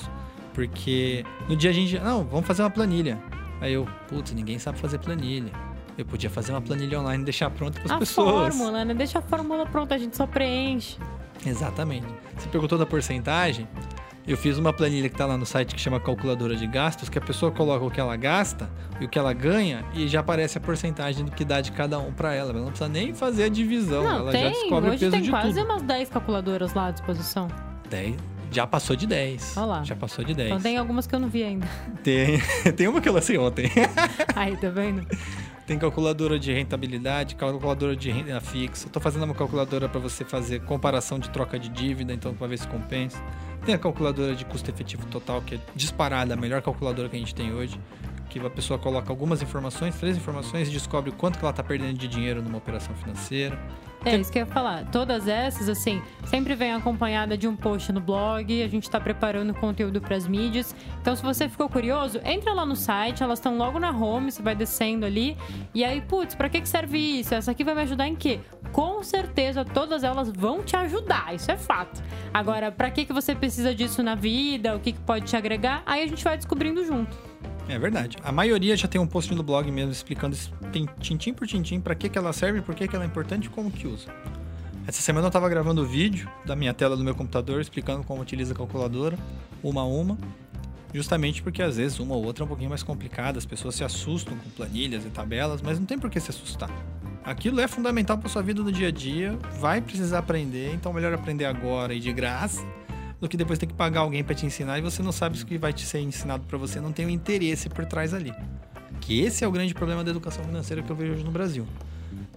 Porque no dia a gente, não, vamos fazer uma planilha. Aí eu, putz, ninguém sabe fazer planilha. Eu podia fazer uma planilha online e deixar pronta para as a pessoas. fórmula, né? Deixa a fórmula pronta, a gente só preenche. Exatamente. Você perguntou da porcentagem. Eu fiz uma planilha que está lá no site que chama calculadora de gastos, que a pessoa coloca o que ela gasta e o que ela ganha e já aparece a porcentagem do que dá de cada um para ela. Ela não precisa nem fazer a divisão, Não, ela tem. já descobre Hoje o peso tem de quase tudo. umas 10 calculadoras lá à disposição. 10, já passou de 10. Olha lá. Já passou de 10. Então tem algumas que eu não vi ainda. Tem, (laughs) tem uma que eu lancei ontem. (laughs) Aí, tá vendo? Tem calculadora de rentabilidade, calculadora de renda fixa. Estou fazendo uma calculadora para você fazer comparação de troca de dívida, então para ver se compensa. Tem a calculadora de custo efetivo total, que é disparada, a melhor calculadora que a gente tem hoje. Que a pessoa coloca algumas informações, três informações, e descobre quanto que ela está perdendo de dinheiro numa operação financeira. É isso que eu ia falar. Todas essas, assim, sempre vem acompanhada de um post no blog. A gente tá preparando conteúdo pras mídias. Então, se você ficou curioso, entra lá no site. Elas estão logo na home, você vai descendo ali. E aí, putz, pra que que serve isso? Essa aqui vai me ajudar em quê? Com certeza, todas elas vão te ajudar. Isso é fato. Agora, pra que que você precisa disso na vida? O que que pode te agregar? Aí a gente vai descobrindo junto. É verdade. A maioria já tem um post no blog mesmo explicando tintim por tintim para que, que ela serve, por que, que ela é importante e como que usa. Essa semana eu estava gravando o vídeo da minha tela do meu computador explicando como utiliza a calculadora, uma a uma, justamente porque às vezes uma ou outra é um pouquinho mais complicada, as pessoas se assustam com planilhas e tabelas, mas não tem por que se assustar. Aquilo é fundamental para sua vida no dia a dia, vai precisar aprender, então melhor aprender agora e de graça do que depois ter que pagar alguém para te ensinar e você não sabe o que vai te ser ensinado para você não tem o interesse por trás ali. Que esse é o grande problema da educação financeira que eu vejo hoje no Brasil.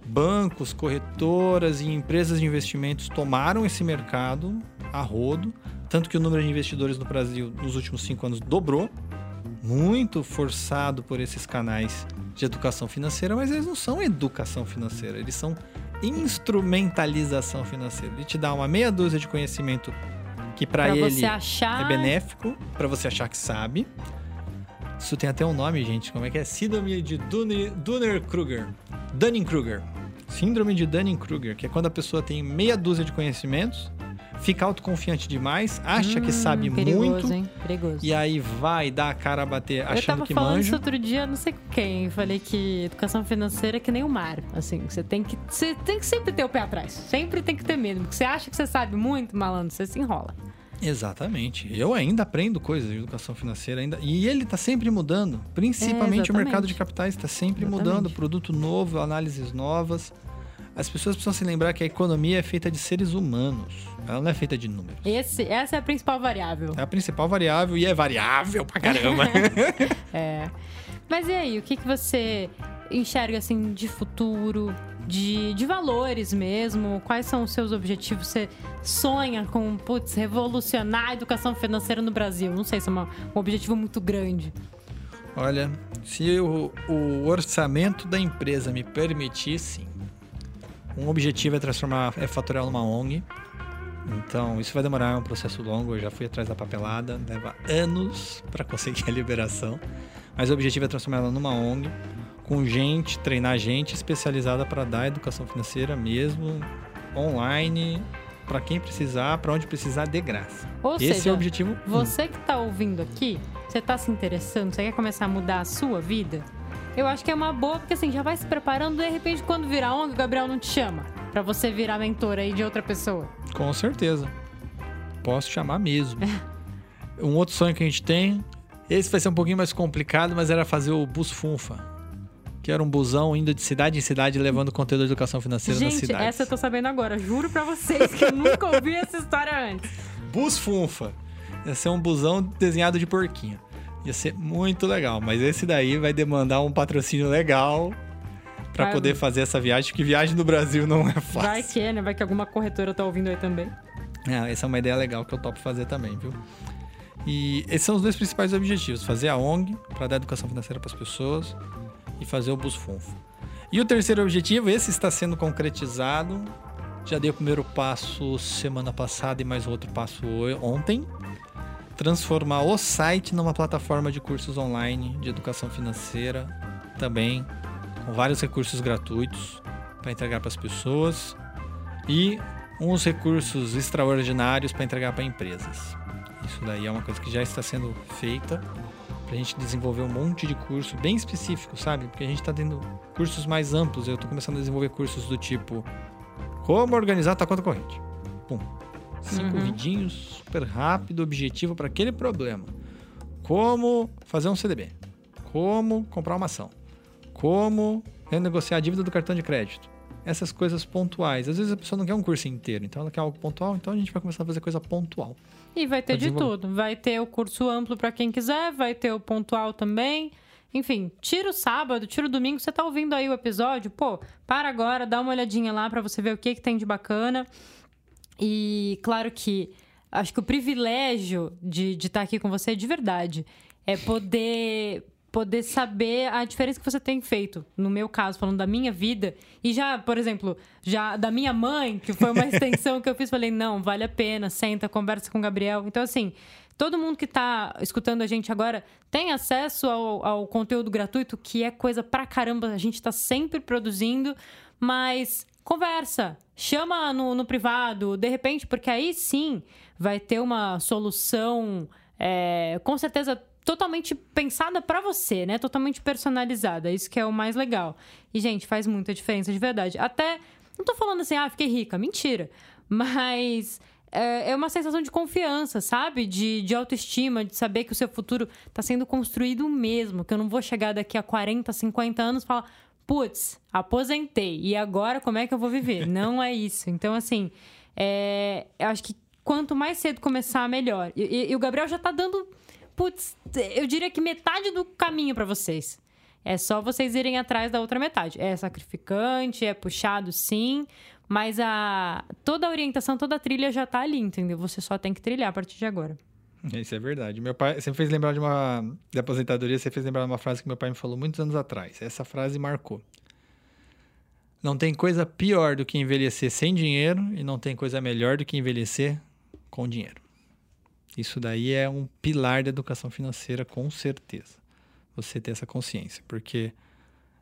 Bancos, corretoras e empresas de investimentos tomaram esse mercado a rodo, tanto que o número de investidores no Brasil nos últimos cinco anos dobrou, muito forçado por esses canais de educação financeira, mas eles não são educação financeira, eles são instrumentalização financeira. Ele te dá uma meia dúzia de conhecimento que para ele você achar. é benéfico para você achar que sabe. Isso tem até um nome, gente. Como é que é? Síndrome de Dunning- Dunning-Kruger. Dunning-Kruger. Síndrome de Dunning-Kruger, que é quando a pessoa tem meia dúzia de conhecimentos, fica autoconfiante demais, acha que Hum, sabe perigoso, muito, Hein? Perigoso. e aí vai dar a cara a bater eu achando tava que falando isso manja. outro dia, não sei quem. Falei que educação financeira é que nem o mar. Assim, você tem que. Você tem que sempre ter o pé atrás. Sempre tem que ter medo. Porque você acha que você sabe muito, malandro, você se enrola. Exatamente. Eu ainda aprendo coisas de educação financeira ainda. E ele está sempre mudando. Principalmente É, o mercado de capitais está sempre Exatamente. mudando. Produto novo, análises novas. As pessoas precisam se lembrar que a economia é feita de seres humanos. Ela não é feita de números. Esse, essa é a principal variável. É a principal variável e é variável pra caramba. (laughs) É. Mas e aí, o que, que você enxerga assim de futuro, de, de valores mesmo? Quais são os seus objetivos? Você sonha com, putz, revolucionar a educação financeira no Brasil? Não sei se é uma- um objetivo muito grande. Olha, se o, o orçamento da empresa me permitisse, um objetivo é transformar, é faturar numa ONG. Então, isso vai demorar, é um processo longo. Eu já fui atrás da papelada, leva anos para conseguir a liberação. Mas o objetivo é transformar ela numa ONG, com gente, treinar gente especializada para dar educação financeira mesmo, online, para quem precisar, para onde precisar, de graça. Ou Esse seja, é o objetivo. Você que tá ouvindo aqui, você tá se interessando, você quer começar a mudar a sua vida? Eu acho que é uma boa, porque assim, já vai se preparando, de repente, quando virar ONG, o Gabriel não te chama. Pra você virar mentor aí de outra pessoa. Com certeza. Posso chamar mesmo. (laughs) um outro sonho que a gente tem, esse vai ser um pouquinho mais complicado, mas era fazer o Bus Funfa. Que era um busão indo de cidade em cidade levando conteúdo de educação financeira Gente, cidades. essa eu tô sabendo agora. Juro pra vocês que eu nunca ouvi essa história antes. Bus Funfa. Ia ser um busão desenhado de porquinho. Ia ser muito legal, mas esse daí vai demandar um patrocínio legal pra Vai- poder fazer essa viagem, porque viagem no Brasil não é fácil. Vai que é, né? Vai que alguma corretora tá ouvindo aí também. Ah, essa é uma ideia legal que eu topo fazer também, viu? E esses são os dois principais objetivos: fazer a ONG para dar educação financeira para as pessoas e fazer o Busfunfo. E o terceiro objetivo, esse está sendo concretizado. Já dei o primeiro passo semana passada e mais outro passo ontem. Transformar o site numa plataforma de cursos online de educação financeira, também com vários recursos gratuitos para entregar para as pessoas e uns recursos extraordinários para entregar para empresas. Isso daí é uma coisa que já está sendo feita para a gente desenvolver um monte de curso bem específico, sabe? Porque a gente está tendo cursos mais amplos. Eu estou começando a desenvolver cursos do tipo como organizar a tua conta corrente. Pum. Cinco Uhum. vidinhos, super rápido, objetivo para aquele problema. Como fazer um CDB. Como comprar uma ação. Como renegociar a dívida do cartão de crédito. Essas coisas pontuais. Às vezes a pessoa não quer um curso inteiro, então ela quer algo pontual, então a gente vai começar a fazer coisa pontual. E vai ter de tudo. Vai ter o curso amplo para quem quiser, vai ter o pontual também. Enfim, tira o sábado, tira o domingo, você tá ouvindo aí o episódio, pô, para agora, dá uma olhadinha lá para você ver o que, que tem de bacana. E claro que acho que o privilégio de estar aqui com você de verdade é poder poder saber a diferença que você tem feito. No meu caso, falando da minha vida, e já, por exemplo, já da minha mãe, que foi uma (laughs) extensão que eu fiz, falei, não, vale a pena, senta, conversa com o Gabriel. Então, assim, todo mundo que tá escutando a gente agora tem acesso ao, ao conteúdo gratuito, que é coisa pra caramba, a gente tá sempre produzindo, mas conversa, chama no, no privado, de repente, porque aí sim vai ter uma solução, é, com certeza totalmente pensada pra você, né? Totalmente personalizada. Isso que é o mais legal. E gente, faz muita diferença de verdade. Até não tô falando assim, ah, fiquei rica, mentira. Mas é, é uma sensação de confiança, sabe? De, de autoestima, de saber que o seu futuro tá sendo construído mesmo, que eu não vou chegar daqui a 40, 50 anos e falar, putz, aposentei, e agora como é que eu vou viver? (laughs) Não é isso. Então, assim, é, eu acho que quanto mais cedo começar, melhor. E, e- e o Gabriel já tá dando, putz, eu diria que metade do caminho pra vocês. É só vocês irem atrás da outra metade. É sacrificante, é puxado sim, mas a toda a orientação, toda a trilha já tá ali, entendeu? Você só tem que trilhar a partir de agora. Isso é verdade. Meu pai sempre fez lembrar de uma. Da aposentadoria, você fez lembrar de uma frase que meu pai me falou muitos anos atrás. Essa frase marcou. Não tem coisa pior do que envelhecer sem dinheiro e não tem coisa melhor do que envelhecer com dinheiro. Isso daí é um pilar da educação financeira, com certeza. Você ter essa consciência. Porque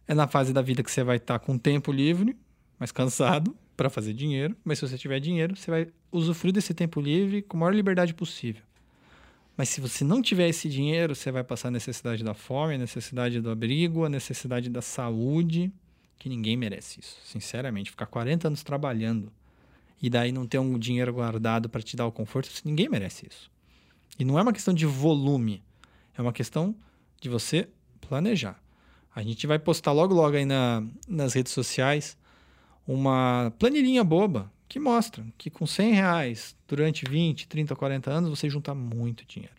é na fase da vida que você vai estar com tempo livre, mas cansado, para fazer dinheiro. Mas se você tiver dinheiro, você vai usufruir desse tempo livre com a maior liberdade possível. Mas se você não tiver esse dinheiro, você vai passar a necessidade da fome, a necessidade do abrigo, a necessidade da saúde, que ninguém merece isso. Sinceramente, ficar 40 anos trabalhando e daí não ter um dinheiro guardado para te dar o conforto, ninguém merece isso. E não é uma questão de volume, é uma questão de você planejar. A gente vai postar logo logo aí na, nas redes sociais uma planilhinha boba que mostra que com 100 reais durante 20, 30, 40 anos você junta muito dinheiro.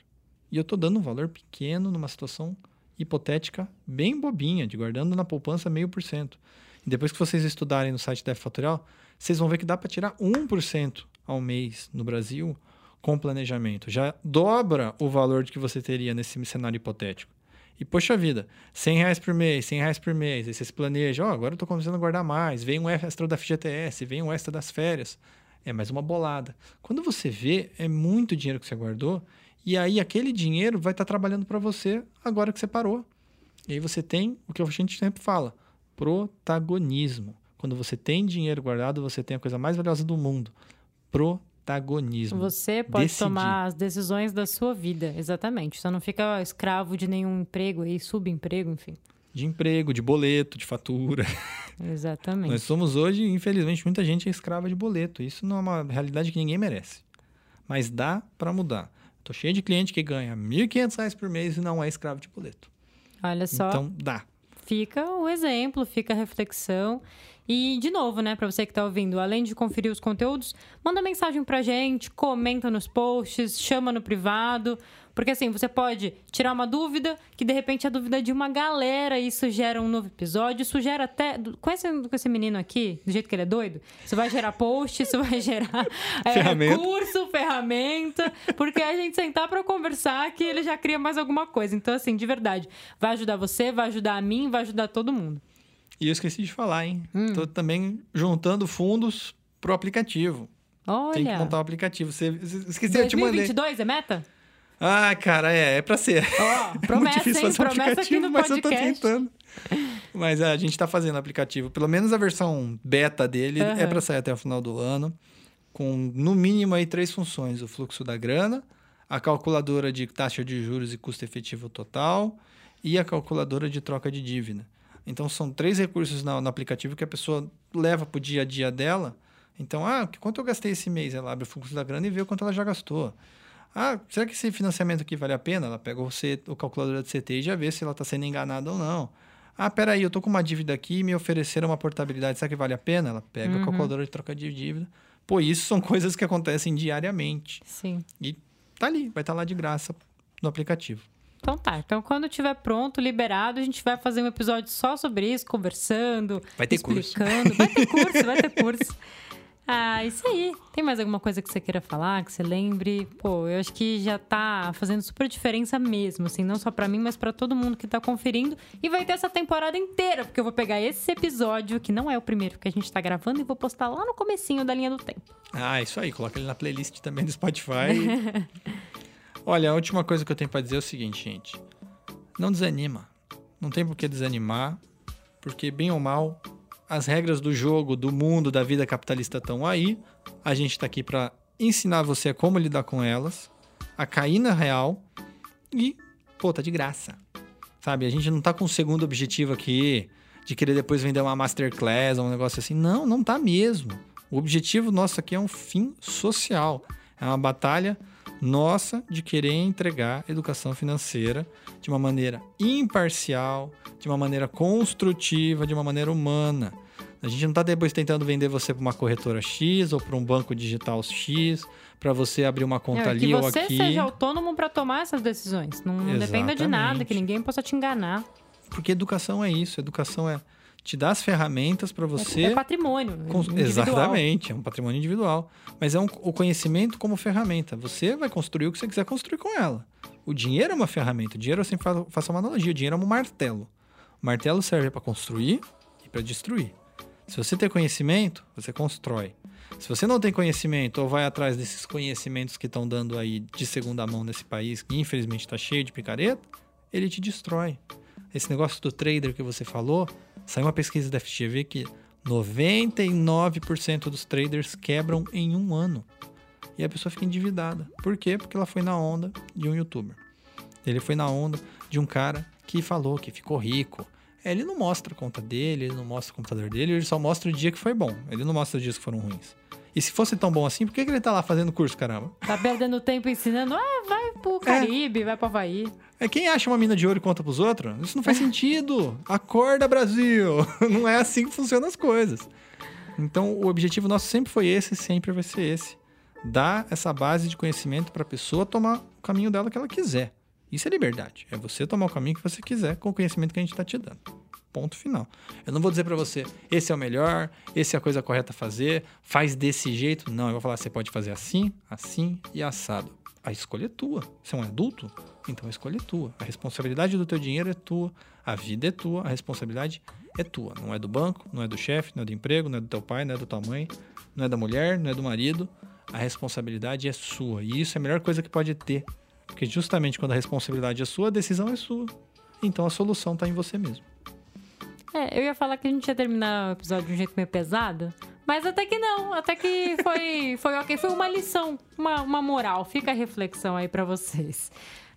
E eu tô dando um valor pequeno numa situação hipotética bem bobinha, de guardando na poupança meio por cento. Depois que vocês estudarem no site da Fatorial, vocês vão ver que dá para tirar 1% ao mês no Brasil com planejamento. Já dobra o valor de que você teria nesse cenário hipotético. E, poxa vida, 100 reais por mês, 100 reais por mês, aí você se planeja, ó, agora eu tô começando a guardar mais, vem um extra da FGTS, vem um extra das férias, é mais uma bolada. Quando você vê, é muito dinheiro que você guardou, e aí aquele dinheiro vai estar trabalhando para você agora que você parou. E aí você tem o que a gente sempre fala, protagonismo. Quando você tem dinheiro guardado, você tem a coisa mais valiosa do mundo, protagonismo. Você pode Decidir. tomar as decisões da sua vida, exatamente. Você não fica escravo de nenhum emprego aí, subemprego, enfim. De emprego, de boleto, de fatura. (laughs) Exatamente. Nós somos hoje, infelizmente, muita gente é escrava de boleto. Isso não é uma realidade que ninguém merece. Mas dá para mudar. Tô cheio de cliente que ganha 1.500 reais por mês e não é escravo de boleto. Olha só, Então, dá. fica o exemplo, fica a reflexão. E, de novo, né, pra você que tá ouvindo, além de conferir os conteúdos, manda mensagem pra gente, comenta nos posts, chama no privado. Porque assim, você pode tirar uma dúvida, que de repente é a dúvida de uma galera, e isso gera um novo episódio, isso gera até. Com esse, com esse menino aqui, do jeito que ele é doido, isso vai gerar post, isso vai gerar é, Ferramenta. curso, ferramenta, porque a gente sentar pra conversar que ele já cria mais alguma coisa. Então, assim, de verdade, vai ajudar você, vai ajudar a mim, vai ajudar todo mundo. E eu esqueci de falar, hein? Hum. Tô também juntando fundos pro aplicativo. Tem que Olha. montar o aplicativo. Você, esqueci, eu te mandei. 2022 é meta? Ah, cara, é, é pra ser. (laughs) Muito promessa, difícil hein? fazer um aplicativo, mas eu tô podcast. tentando. Mas a gente tá fazendo o aplicativo. Pelo menos a versão beta dele é Aham. para sair até o final do ano. Com no mínimo aí três funções: o fluxo da grana, a calculadora de taxa de juros e custo efetivo total e a calculadora de troca de dívida. Então são três recursos na- no, aplicativo que a pessoa leva para o dia a dia dela. Então, ah, quanto eu gastei esse mês? Ela abre o fluxo da grana e vê o quanto ela já gastou. Ah, será que esse financiamento aqui vale a pena? Ela pega o, C, o calculador de CT e já vê se ela está sendo enganada ou não. Ah, peraí, eu tô com uma dívida aqui e me ofereceram uma portabilidade, será que vale a pena? Ela pega a calculadora de troca de dívida. Pô, isso são (laughs) coisas que acontecem diariamente. Sim. E tá ali, vai estar lá de graça no aplicativo. Então tá. Então quando tiver pronto, liberado, a gente vai fazer um episódio só sobre isso, conversando, Vai ter curso. explicando. Vai ter curso, vai ter curso. (laughs) Ah, isso aí. Tem mais alguma coisa que você queira falar, que você lembre? Pô, eu acho que já tá fazendo super diferença mesmo, assim, não só pra mim, mas pra todo mundo que tá conferindo. E vai ter essa temporada inteira, porque eu vou pegar esse episódio, que não é o primeiro que a gente tá gravando, e vou postar lá no comecinho da linha do tempo. Ah, isso aí, coloca ele na playlist também do Spotify. (laughs) Olha, a última coisa que eu tenho pra dizer é o seguinte, gente. Não desanima. Não tem por que desanimar, porque bem ou mal, as regras do jogo, do mundo, da vida capitalista estão aí. A gente tá aqui pra ensinar você como lidar com elas, a cair na real e, pô, tá de graça. Sabe? A gente não tá com um segundo objetivo aqui de querer depois vender uma masterclass ou um negócio assim. Não, não tá mesmo. O objetivo nosso aqui é um fim social. É uma batalha nossa de querer entregar educação financeira de uma maneira imparcial, de uma maneira construtiva, de uma maneira humana. A gente não está depois tentando vender você para uma corretora X ou para um banco digital X, para você abrir uma conta É, ali que ou você aqui. seja autônomo pra tomar essas decisões. Não, não dependa de nada, que ninguém possa te enganar. Porque educação é isso. Educação é te dar as ferramentas para você. É patrimônio. Cons- individual. Exatamente, é um patrimônio individual. Mas é um- o conhecimento como ferramenta. Você vai construir o que você quiser construir com ela. O dinheiro é uma ferramenta. O dinheiro, eu sempre faço uma analogia: o dinheiro é um martelo. O martelo serve para construir e para destruir. Se você tem conhecimento, você constrói. Se você não tem conhecimento ou vai atrás desses conhecimentos que estão dando aí de segunda mão nesse país, que infelizmente está cheio de picareta, ele te destrói. Esse negócio do trader que você falou, saiu uma pesquisa da FGV que 99% dos traders quebram em um ano. E a pessoa fica endividada. Por quê? Porque ela foi na onda de um youtuber. Ele foi na onda de um cara que falou que ficou rico. É, Ele não mostra a conta dele, ele não mostra o computador dele, ele só mostra o dia que foi bom. Ele não mostra os dias que foram ruins. E se fosse tão bom assim, por que, que ele tá lá fazendo curso, caramba? Tá perdendo tempo ensinando, ah, vai pro Caribe, vai pro Havaí. É quem acha uma mina de ouro e conta pros outros? Isso não faz (laughs) sentido. Acorda, Brasil! (laughs) Não é assim que funcionam as coisas. Então, o objetivo nosso sempre foi esse, e sempre vai ser esse. Dar essa base de conhecimento para a pessoa tomar o caminho dela que ela quiser. Isso é liberdade. É você tomar o caminho que você quiser com o conhecimento que a gente está te dando. Ponto final. Eu não vou dizer para você, esse é o melhor, esse é a coisa correta a fazer, faz desse jeito. Não, eu vou falar, você pode fazer assim, assim e assado. A escolha é tua. Você é um adulto? Então a escolha é tua. A responsabilidade do teu dinheiro é tua. A vida é tua. A responsabilidade é tua. Não é do banco, não é do chefe, não é do emprego, não é do teu pai, não é da tua mãe, não é da mulher, não é do marido. A responsabilidade é sua. E isso é a melhor coisa que pode ter. Porque justamente quando a responsabilidade é sua, a decisão é sua. Então a solução está em você mesmo. É, eu ia falar que a gente ia terminar o episódio de um jeito meio pesado, mas até que não. Até que foi, foi ok. Foi uma lição, uma, uma moral. Fica a reflexão aí pra vocês.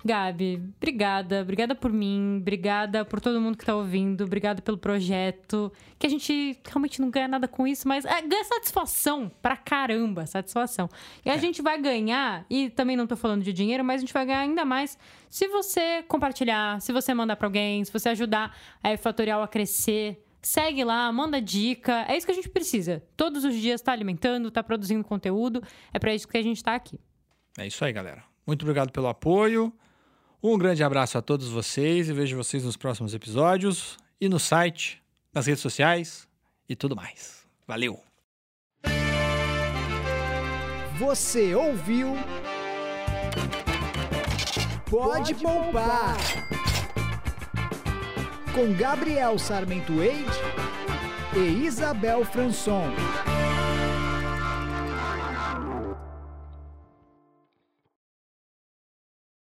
Gabi, obrigada. Obrigada por mim. Obrigada por todo mundo que tá ouvindo. Obrigada pelo projeto. Que a gente realmente não ganha nada com isso, mas é, ganha satisfação pra caramba. Satisfação. E a gente vai ganhar, e também não tô falando de dinheiro, mas a gente vai ganhar ainda mais se você compartilhar, se você mandar pra alguém, se você ajudar a Fatorial a crescer. Segue lá, manda dica. É isso que a gente precisa. Todos os dias tá alimentando, tá produzindo conteúdo. É pra isso que a gente tá aqui. É isso aí, galera. Muito obrigado pelo apoio. Um grande abraço a todos vocês e vejo vocês nos próximos episódios e no site, nas redes sociais e tudo mais. Valeu! Você ouviu? Pode poupar. Com Gabriel Sarmento Eide e Isabel Franson.